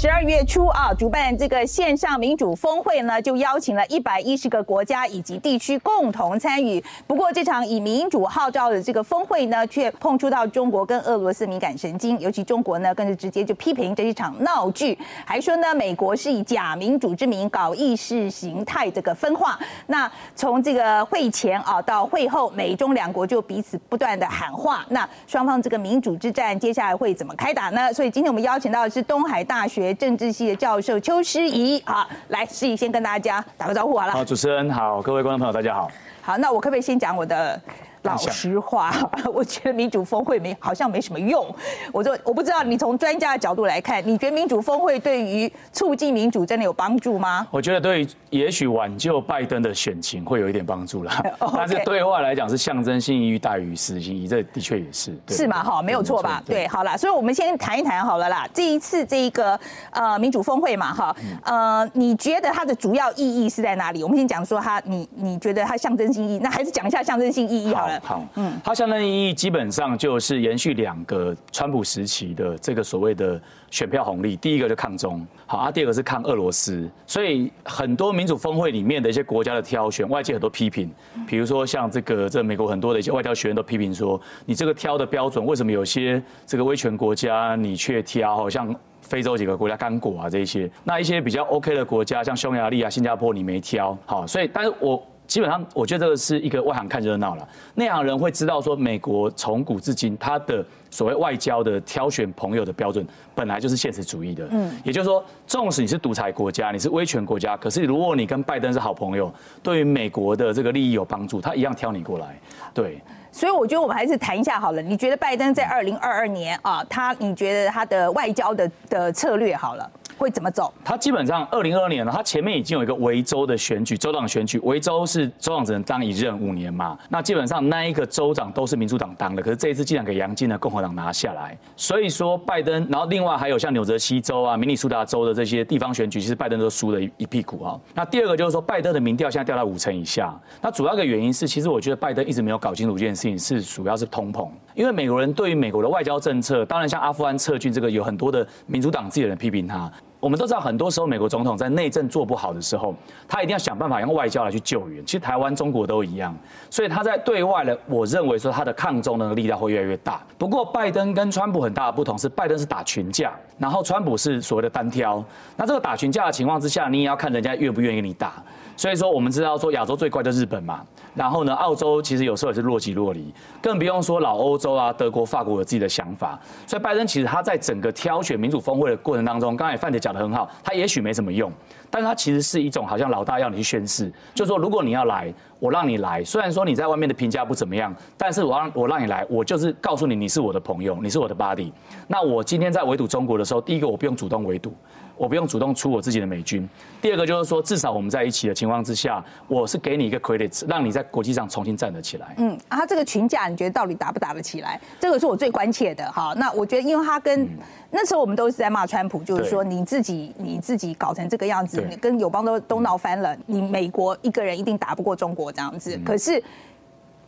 十二月初啊，主办这个线上民主峰会呢，就邀请了一百一十个国家以及地区共同参与。不过，这场以民主号召的这个峰会呢，却碰触到中国跟俄罗斯敏感神经，尤其中国呢，更是直接就批评这一场闹剧，还说呢，美国是以假民主之名搞意识形态这个分化。那从这个会前啊到会后，美中两国就彼此不断的喊话。那双方这个民主之战接下来会怎么开打呢？所以今天我们邀请到的是东海大学政治系的教授邱诗怡啊，来诗怡先跟大家打个招呼好了。好，主持人好，各位观众朋友大家好。好，那我可不可以先讲我的？老实话，我觉得民主峰会没好像没什么用。我说我不知道你从专家的角度来看，你觉得民主峰会对于促进民主真的有帮助吗？我觉得对，也许挽救拜登的选情会有一点帮助啦。但是对外来讲是象征性意义大于实际意义，这的确也是是嘛？哈，没有错吧？对，好啦，所以我们先谈一谈好了啦。这一次这一个呃民主峰会嘛，哈，呃，你觉得它的主要意义是在哪里？我们先讲说它，你你觉得它象征性意义，那还是讲一下象征性意义好。好，嗯，它相当意义基本上就是延续两个川普时期的这个所谓的选票红利，第一个就抗中，好啊，第二个是抗俄罗斯，所以很多民主峰会里面的一些国家的挑选，外界很多批评，比如说像这个这美国很多的一些外交学院都批评说，你这个挑的标准为什么有些这个威权国家你却挑，好像非洲几个国家刚果啊这些，那一些比较 OK 的国家像匈牙利啊、新加坡你没挑，好，所以但是我。基本上，我觉得这个是一个外行看热闹了。内行人会知道说，美国从古至今，它的所谓外交的挑选朋友的标准，本来就是现实主义的。嗯，也就是说，纵使你是独裁国家，你是威权国家，可是如果你跟拜登是好朋友，对于美国的这个利益有帮助，他一样挑你过来。对。所以我觉得我们还是谈一下好了。你觉得拜登在二零二二年啊，他你觉得他的外交的的策略好了？会怎么走？他基本上二零二二年呢，他前面已经有一个维州的选举，州长选举，维州是州长只能当一任五年嘛。那基本上那一个州长都是民主党当的，可是这一次竟然给杨金的共和党拿下来。所以说拜登，然后另外还有像纽泽西州啊、明尼苏达州的这些地方选举，其实拜登都输了一一屁股啊。那第二个就是说，拜登的民调现在掉到五成以下。那主要的原因是，其实我觉得拜登一直没有搞清楚一件事情，是主要是通膨。因为美国人对于美国的外交政策，当然像阿富汗撤军这个，有很多的民主党自己的人批评他。我们都知道，很多时候美国总统在内政做不好的时候，他一定要想办法用外交来去救援。其实台湾、中国都一样，所以他在对外的，我认为说他的抗中的力量会越来越大。不过，拜登跟川普很大的不同是，拜登是打群架，然后川普是所谓的单挑。那这个打群架的情况之下，你也要看人家愿不愿意跟你打。所以说，我们知道说亚洲最乖的日本嘛。然后呢，澳洲其实有时候也是若即若离，更不用说老欧洲啊，德国、法国有自己的想法。所以拜登其实他在整个挑选民主峰会的过程当中，刚才范姐讲的很好，他也许没什么用，但是他其实是一种好像老大要你去宣誓，就说如果你要来，我让你来。虽然说你在外面的评价不怎么样，但是我让我让你来，我就是告诉你你是我的朋友，你是我的 buddy。那我今天在围堵中国的时候，第一个我不用主动围堵。我不用主动出我自己的美军。第二个就是说，至少我们在一起的情况之下，我是给你一个 credit，让你在国际上重新站得起来。嗯，啊，这个群架你觉得到底打不打得起来？这个是我最关切的。哈，那我觉得，因为他跟那时候我们都是在骂川普，就是说你自己你自己搞成这个样子，你跟友邦都都闹翻了，你美国一个人一定打不过中国这样子。可是。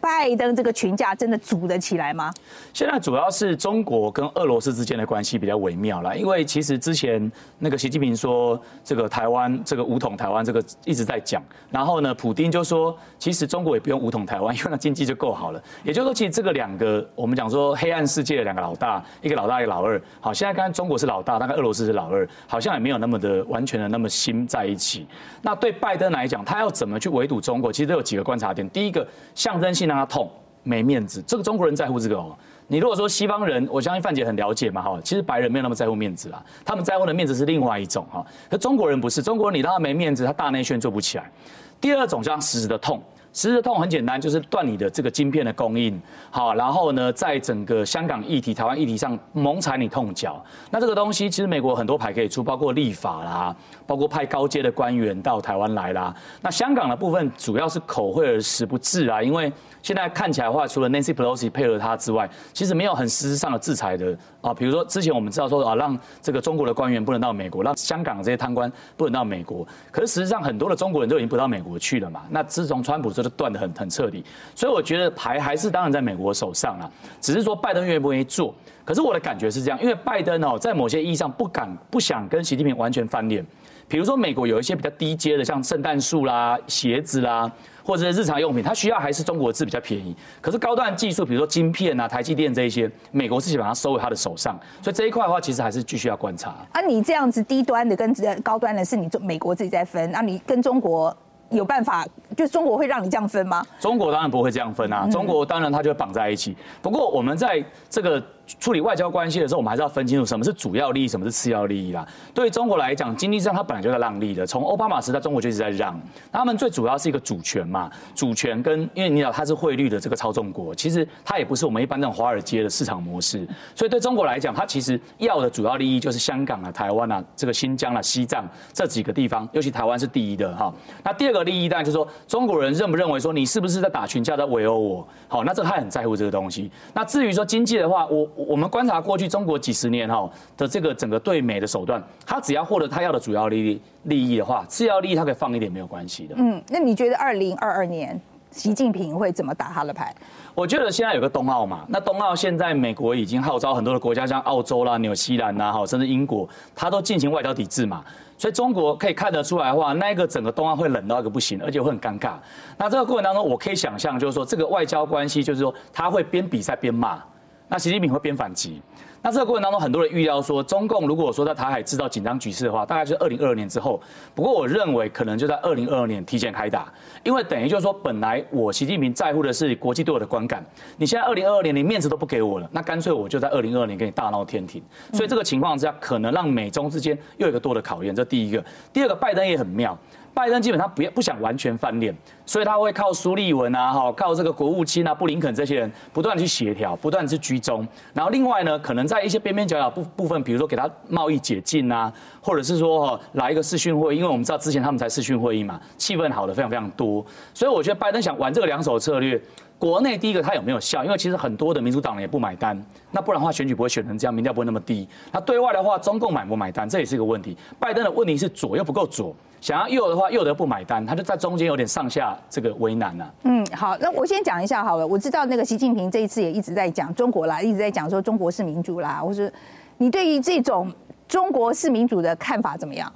拜登这个群架真的组得起来吗？现在主要是中国跟俄罗斯之间的关系比较微妙了，因为其实之前那个习近平说这个台湾这个武统台湾这个一直在讲，然后呢，普京就说其实中国也不用武统台湾，因为那经济就够好了。也就是说，其实这个两个我们讲说黑暗世界的两个老大，一个老大一个老二。好，现在看中国是老大，大概俄罗斯是老二，好像也没有那么的完全的那么心在一起。那对拜登来讲，他要怎么去围堵中国？其实都有几个观察点。第一个象征性。让他痛没面子，这个中国人在乎这个哦。你如果说西方人，我相信范姐很了解嘛哈。其实白人没有那么在乎面子啦，他们在乎的面子是另外一种哈。可中国人不是，中国人你让他没面子，他大内宣做不起来。第二种叫实质的痛。实质痛很简单，就是断你的这个晶片的供应，好，然后呢，在整个香港议题、台湾议题上猛踩你痛脚。那这个东西其实美国很多牌可以出，包括立法啦，包括派高阶的官员到台湾来啦。那香港的部分主要是口惠而实不至啊，因为现在看起来的话，除了 Nancy Pelosi 配合他之外，其实没有很实质上的制裁的啊。比如说之前我们知道说啊，让这个中国的官员不能到美国，让香港这些贪官不能到美国。可是实际上很多的中国人都已经不到美国去了嘛。那自从川普这就断得很很彻底。所以我觉得牌还是当然在美国手上啊，只是说拜登愿不愿意做。可是我的感觉是这样，因为拜登哦，在某些意义上不敢不想跟习近平完全翻脸。比如说美国有一些比较低阶的，像圣诞树啦、鞋子啦。或者是日常用品，它需要还是中国字比较便宜。可是高端技术，比如说晶片啊、台积电这一些，美国自己把它收回它的手上。所以这一块的话，其实还是继续要观察。啊，你这样子低端的跟高端的，是你中美国自己在分，那你跟中国有办法？就中国会让你这样分吗？中国当然不会这样分啊，中国当然它就会绑在一起。不过我们在这个。处理外交关系的时候，我们还是要分清楚什么是主要利益，什么是次要利益啦。对中国来讲，经济上它本来就在让利的，从奥巴马时代中国就一直在让。他们最主要是一个主权嘛，主权跟因为你知道它是汇率的这个操纵国，其实它也不是我们一般这种华尔街的市场模式。所以对中国来讲，它其实要的主要利益就是香港啊、台湾啊、这个新疆啊、西藏这几个地方，尤其台湾是第一的哈。那第二个利益当然就是说，中国人认不认为说你是不是在打群架在围殴我？好，那这他很在乎这个东西。那至于说经济的话，我我们观察过去中国几十年哈的这个整个对美的手段，他只要获得他要的主要利益利益的话，次要利益他可以放一点没有关系的。嗯，那你觉得二零二二年习近平会怎么打他的牌？我觉得现在有个冬奥嘛，那冬奥现在美国已经号召很多的国家，像澳洲啦、纽西兰呐，哈，甚至英国，他都进行外交抵制嘛。所以中国可以看得出来的话，那个整个冬奥会冷到一个不行，而且会很尴尬。那这个过程当中，我可以想象，就是说这个外交关系，就是说他会边比赛边骂。那习近平会边反击，那这个过程当中，很多人预料说，中共如果说在台海制造紧张局势的话，大概是二零二二年之后。不过我认为可能就在二零二二年提前开打，因为等于就是说，本来我习近平在乎的是国际对我的观感，你现在二零二二年连面子都不给我了，那干脆我就在二零二二年给你大闹天庭。所以这个情况之下，可能让美中之间又有一个多的考验。这第一个，第二个，拜登也很妙。拜登基本上不不想完全翻脸，所以他会靠苏利文啊，哈，靠这个国务卿啊，布林肯这些人不断去协调，不断去居中。然后另外呢，可能在一些边边角角部部分，比如说给他贸易解禁啊，或者是说哈来一个视讯会，因为我们知道之前他们才视讯会议嘛，气氛好的非常非常多。所以我觉得拜登想玩这个两手策略。国内第一个他有没有效？因为其实很多的民主党人也不买单，那不然的话选举不会选成这样，民调不会那么低。那对外的话，中共买不买单，这也是一个问题。拜登的问题是左又不够左，想要右的话右的不买单，他就在中间有点上下这个为难呐。嗯，好，那我先讲一下好了。我知道那个习近平这一次也一直在讲中国啦，一直在讲说中国是民主啦。我说你对于这种中国是民主的看法怎么样？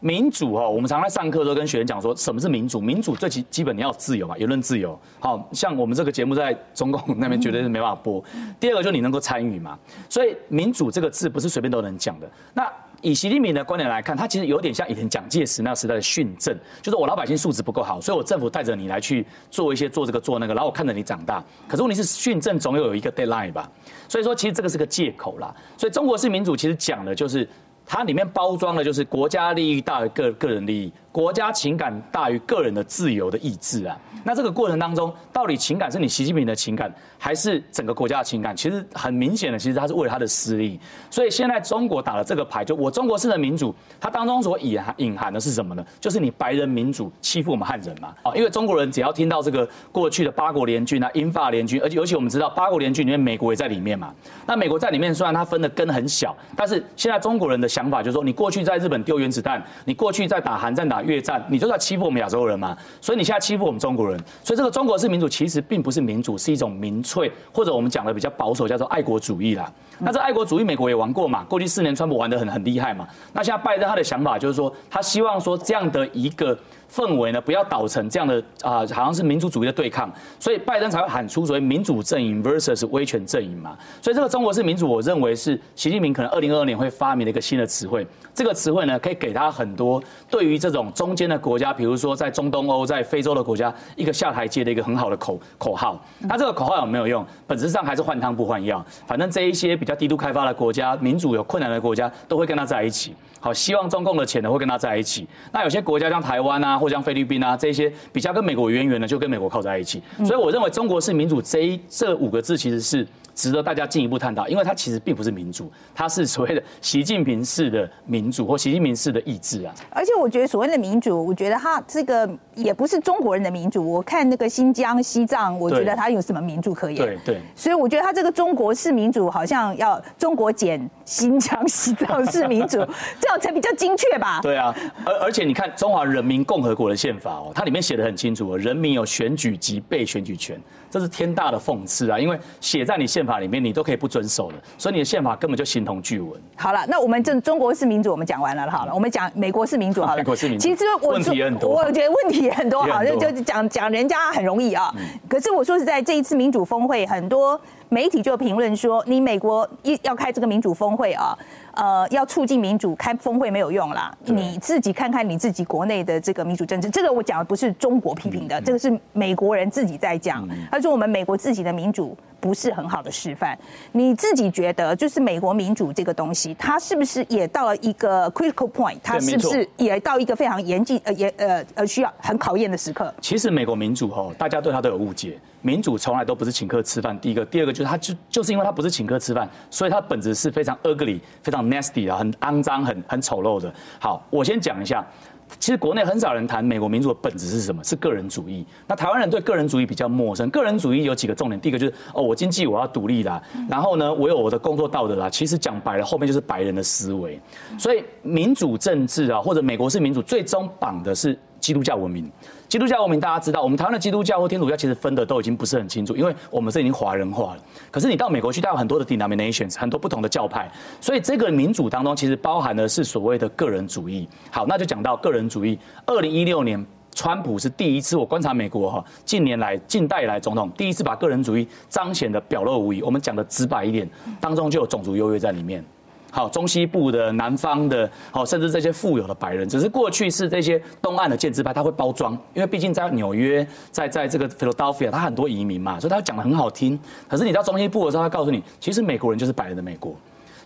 民主哈，我们常在上课都跟学员讲说，什么是民主？民主最基基本你要自由嘛，言论自由。好像我们这个节目在中共那边绝对是没办法播。第二个就你能够参与嘛，所以民主这个字不是随便都能讲的。那以习近平的观点来看，他其实有点像以前蒋介石那时代的训政，就是我老百姓素质不够好，所以我政府带着你来去做一些做这个做那个，然后我看着你长大。可是问题是训政总有有一个 deadline 吧，所以说其实这个是个借口啦。所以中国式民主其实讲的就是。它里面包装的就是国家利益大于个个人利益。国家情感大于个人的自由的意志啊，那这个过程当中，到底情感是你习近平的情感，还是整个国家的情感？其实很明显的，其实他是为了他的私利。所以现在中国打了这个牌，就我中国式的民主，它当中所隐含隐含的是什么呢？就是你白人民主欺负我们汉人嘛？啊，因为中国人只要听到这个过去的八国联军啊、英法联军，而且尤其我们知道八国联军里面美国也在里面嘛。那美国在里面虽然它分的根很小，但是现在中国人的想法就是说，你过去在日本丢原子弹，你过去在打韩战打。越战，你就在欺负我们亚洲人嘛？所以你现在欺负我们中国人，所以这个中国式民主其实并不是民主，是一种民粹，或者我们讲的比较保守，叫做爱国主义啦。那这爱国主义，美国也玩过嘛？过去四年，川普玩的很很厉害嘛？那现在拜登他的想法就是说，他希望说这样的一个。氛围呢，不要导成这样的啊，好像是民主主义的对抗，所以拜登才会喊出所谓民主阵营 versus 威权阵营嘛。所以这个中国式民主，我认为是习近平可能二零二二年会发明的一个新的词汇。这个词汇呢，可以给他很多对于这种中间的国家，比如说在中东欧、在非洲的国家，一个下台阶的一个很好的口口号。那这个口号有没有用？本质上还是换汤不换药。反正这一些比较低度开发的国家、民主有困难的国家，都会跟他在一起。好，希望中共的钱呢会跟他在一起。那有些国家像台湾啊，或像菲律宾啊，这些比较跟美国渊源的，就跟美国靠在一起。所以我认为中国是民主这一这五个字其实是。值得大家进一步探讨，因为它其实并不是民主，它是所谓的习近平式的民主或习近平式的意志啊。而且我觉得所谓的民主，我觉得它这个也不是中国人的民主。我看那个新疆、西藏，我觉得它有什么民主可言？对对。所以我觉得它这个中国式民主，好像要中国减新疆、西藏是民主，这样才比较精确吧？对啊，而而且你看中华人民共和。国的宪法哦，它里面写的很清楚哦，人民有选举及被选举权，这是天大的讽刺啊！因为写在你宪法里面，你都可以不遵守的，所以你的宪法根本就形同具文。好了，那我们这中国是民主，我们讲完了好了，我们讲美国是民主好了。美国是民主，其实我问题很多，我觉得问题也很多，好就就讲讲人家很容易啊。可是我说实在，这一次民主峰会，很多媒体就评论说，你美国一要开这个民主峰会啊。呃，要促进民主，开峰会没有用啦。你自己看看你自己国内的这个民主政治，这个我讲的不是中国批评的，这个是美国人自己在讲。他说我们美国自己的民主不是很好的示范。你自己觉得，就是美国民主这个东西，它是不是也到了一个 critical point？它是不是也到一个非常严峻呃严呃呃需要很考验的时刻？其实美国民主哦，大家对它都有误解。民主从来都不是请客吃饭。第一个，第二个就是它就就是因为它不是请客吃饭，所以它本质是非常 ugly、非常 nasty 啊，很肮脏、很很丑陋的。好，我先讲一下，其实国内很少人谈美国民主的本质是什么？是个人主义。那台湾人对个人主义比较陌生。个人主义有几个重点，第一个就是哦，我经济我要独立啦，然后呢，我有我的工作道德啦。其实讲白了，后面就是白人的思维。所以民主政治啊，或者美国是民主，最终绑的是。基督教文明，基督教文明大家知道，我们台湾的基督教或天主教其实分的都已经不是很清楚，因为我们是已经华人化了。可是你到美国去，它有很多的 denominations，很多不同的教派，所以这个民主当中其实包含的是所谓的个人主义。好，那就讲到个人主义。二零一六年，川普是第一次我观察美国哈，近年来近代以来总统第一次把个人主义彰显的表露无遗。我们讲的直白一点，当中就有种族优越在里面。好，中西部的、南方的，好，甚至这些富有的白人，只是过去是这些东岸的建制派，他会包装，因为毕竟在纽约，在在这个 Philadelphia，他很多移民嘛，所以他讲的很好听。可是你到中西部的时候，他告诉你，其实美国人就是白人的美国。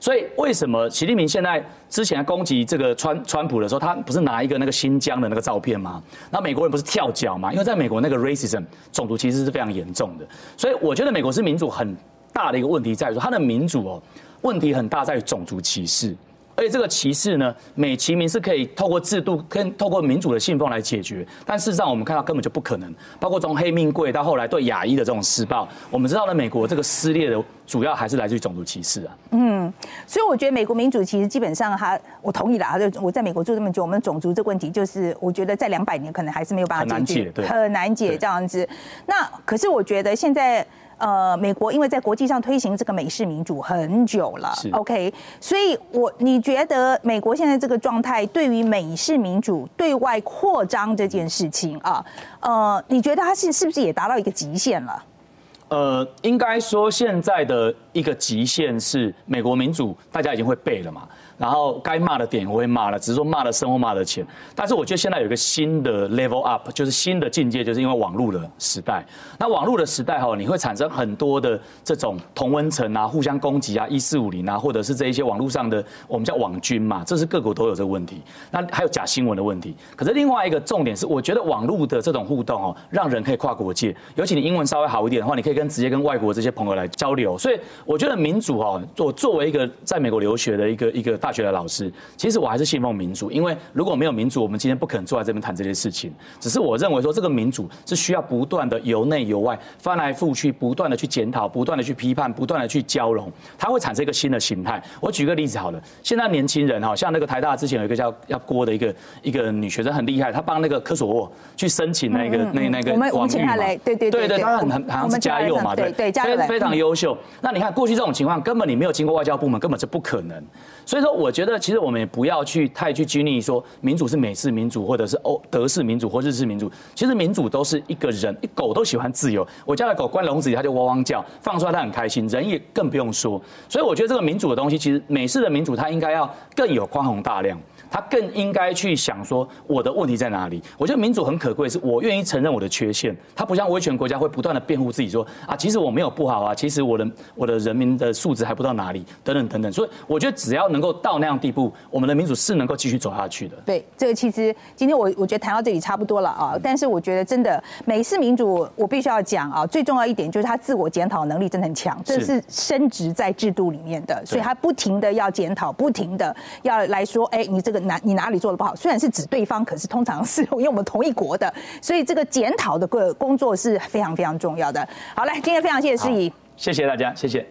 所以为什么习近平现在之前攻击这个川川普的时候，他不是拿一个那个新疆的那个照片吗？那美国人不是跳脚吗？因为在美国那个 racism 种族其实是非常严重的。所以我觉得美国是民主很大的一个问题在于说，它的民主哦。问题很大，在于种族歧视，而且这个歧视呢，美其名是可以透过制度跟透过民主的信奉来解决，但事实上我们看到根本就不可能。包括从黑命贵到后来对亚裔的这种施暴，我们知道呢，美国这个撕裂的主要还是来自于种族歧视啊。嗯，所以我觉得美国民主其实基本上，他我同意了，就我在美国住这么久，我们种族这个问题，就是我觉得在两百年可能还是没有办法解决，很难解这样子。那可是我觉得现在。呃，美国因为在国际上推行这个美式民主很久了，OK，所以我你觉得美国现在这个状态对于美式民主对外扩张这件事情啊，呃，你觉得它是是不是也达到一个极限了？呃，应该说现在的一个极限是美国民主，大家已经会背了嘛。然后该骂的点我会骂了，只是说骂的深或骂的浅。但是我觉得现在有一个新的 level up，就是新的境界，就是因为网络的时代。那网络的时代哈，你会产生很多的这种同温层啊，互相攻击啊，一四五零啊，或者是这一些网络上的我们叫网军嘛，这是各国都有这个问题。那还有假新闻的问题。可是另外一个重点是，我觉得网络的这种互动哦，让人可以跨国界。尤其你英文稍微好一点的话，你可以跟直接跟外国这些朋友来交流。所以我觉得民主哦，我作为一个在美国留学的一个一个大。大学的老师，其实我还是信奉民主，因为如果没有民主，我们今天不可能坐在这边谈这些事情。只是我认为说，这个民主是需要不断的由内由外翻来覆去，不断的去检讨，不断的去批判，不断的去交融，它会产生一个新的形态。我举个例子好了，现在年轻人哈，像那个台大之前有一个叫叫郭的一个一个女学生很厉害，她帮那个科索沃去申请那个那那个网域嘛，对对对对，她很很好像是嘉佑嘛，对对，非非常优秀。那你看过去这种情况，根本你没有经过外交部门，根本是不可能。所以说，我觉得其实我们也不要去太去拘泥说民主是美式民主，或者是欧德式民主或日式民主。其实民主都是一个人，狗都喜欢自由。我家的狗关笼子里，它就汪汪叫，放出来它很开心。人也更不用说。所以我觉得这个民主的东西，其实美式的民主它应该要更有宽宏大量。他更应该去想说我的问题在哪里？我觉得民主很可贵，是我愿意承认我的缺陷。他不像威权国家会不断的辩护自己说啊，其实我没有不好啊，其实我的我的人民的素质还不到哪里，等等等等。所以我觉得只要能够到那样地步，我们的民主是能够继续走下去的。对，这个其实今天我我觉得谈到这里差不多了啊。但是我觉得真的美式民主，我必须要讲啊，最重要一点就是他自我检讨能力真的很强，这是升值在制度里面的，所以他不停的要检讨，不停的要来说，哎，你这个哪你哪里做的不好？虽然是指对方，可是通常是 因为我们同一国的，所以这个检讨的个工作是非常非常重要的。好，来，今天非常谢谢诗怡，谢谢大家，谢谢。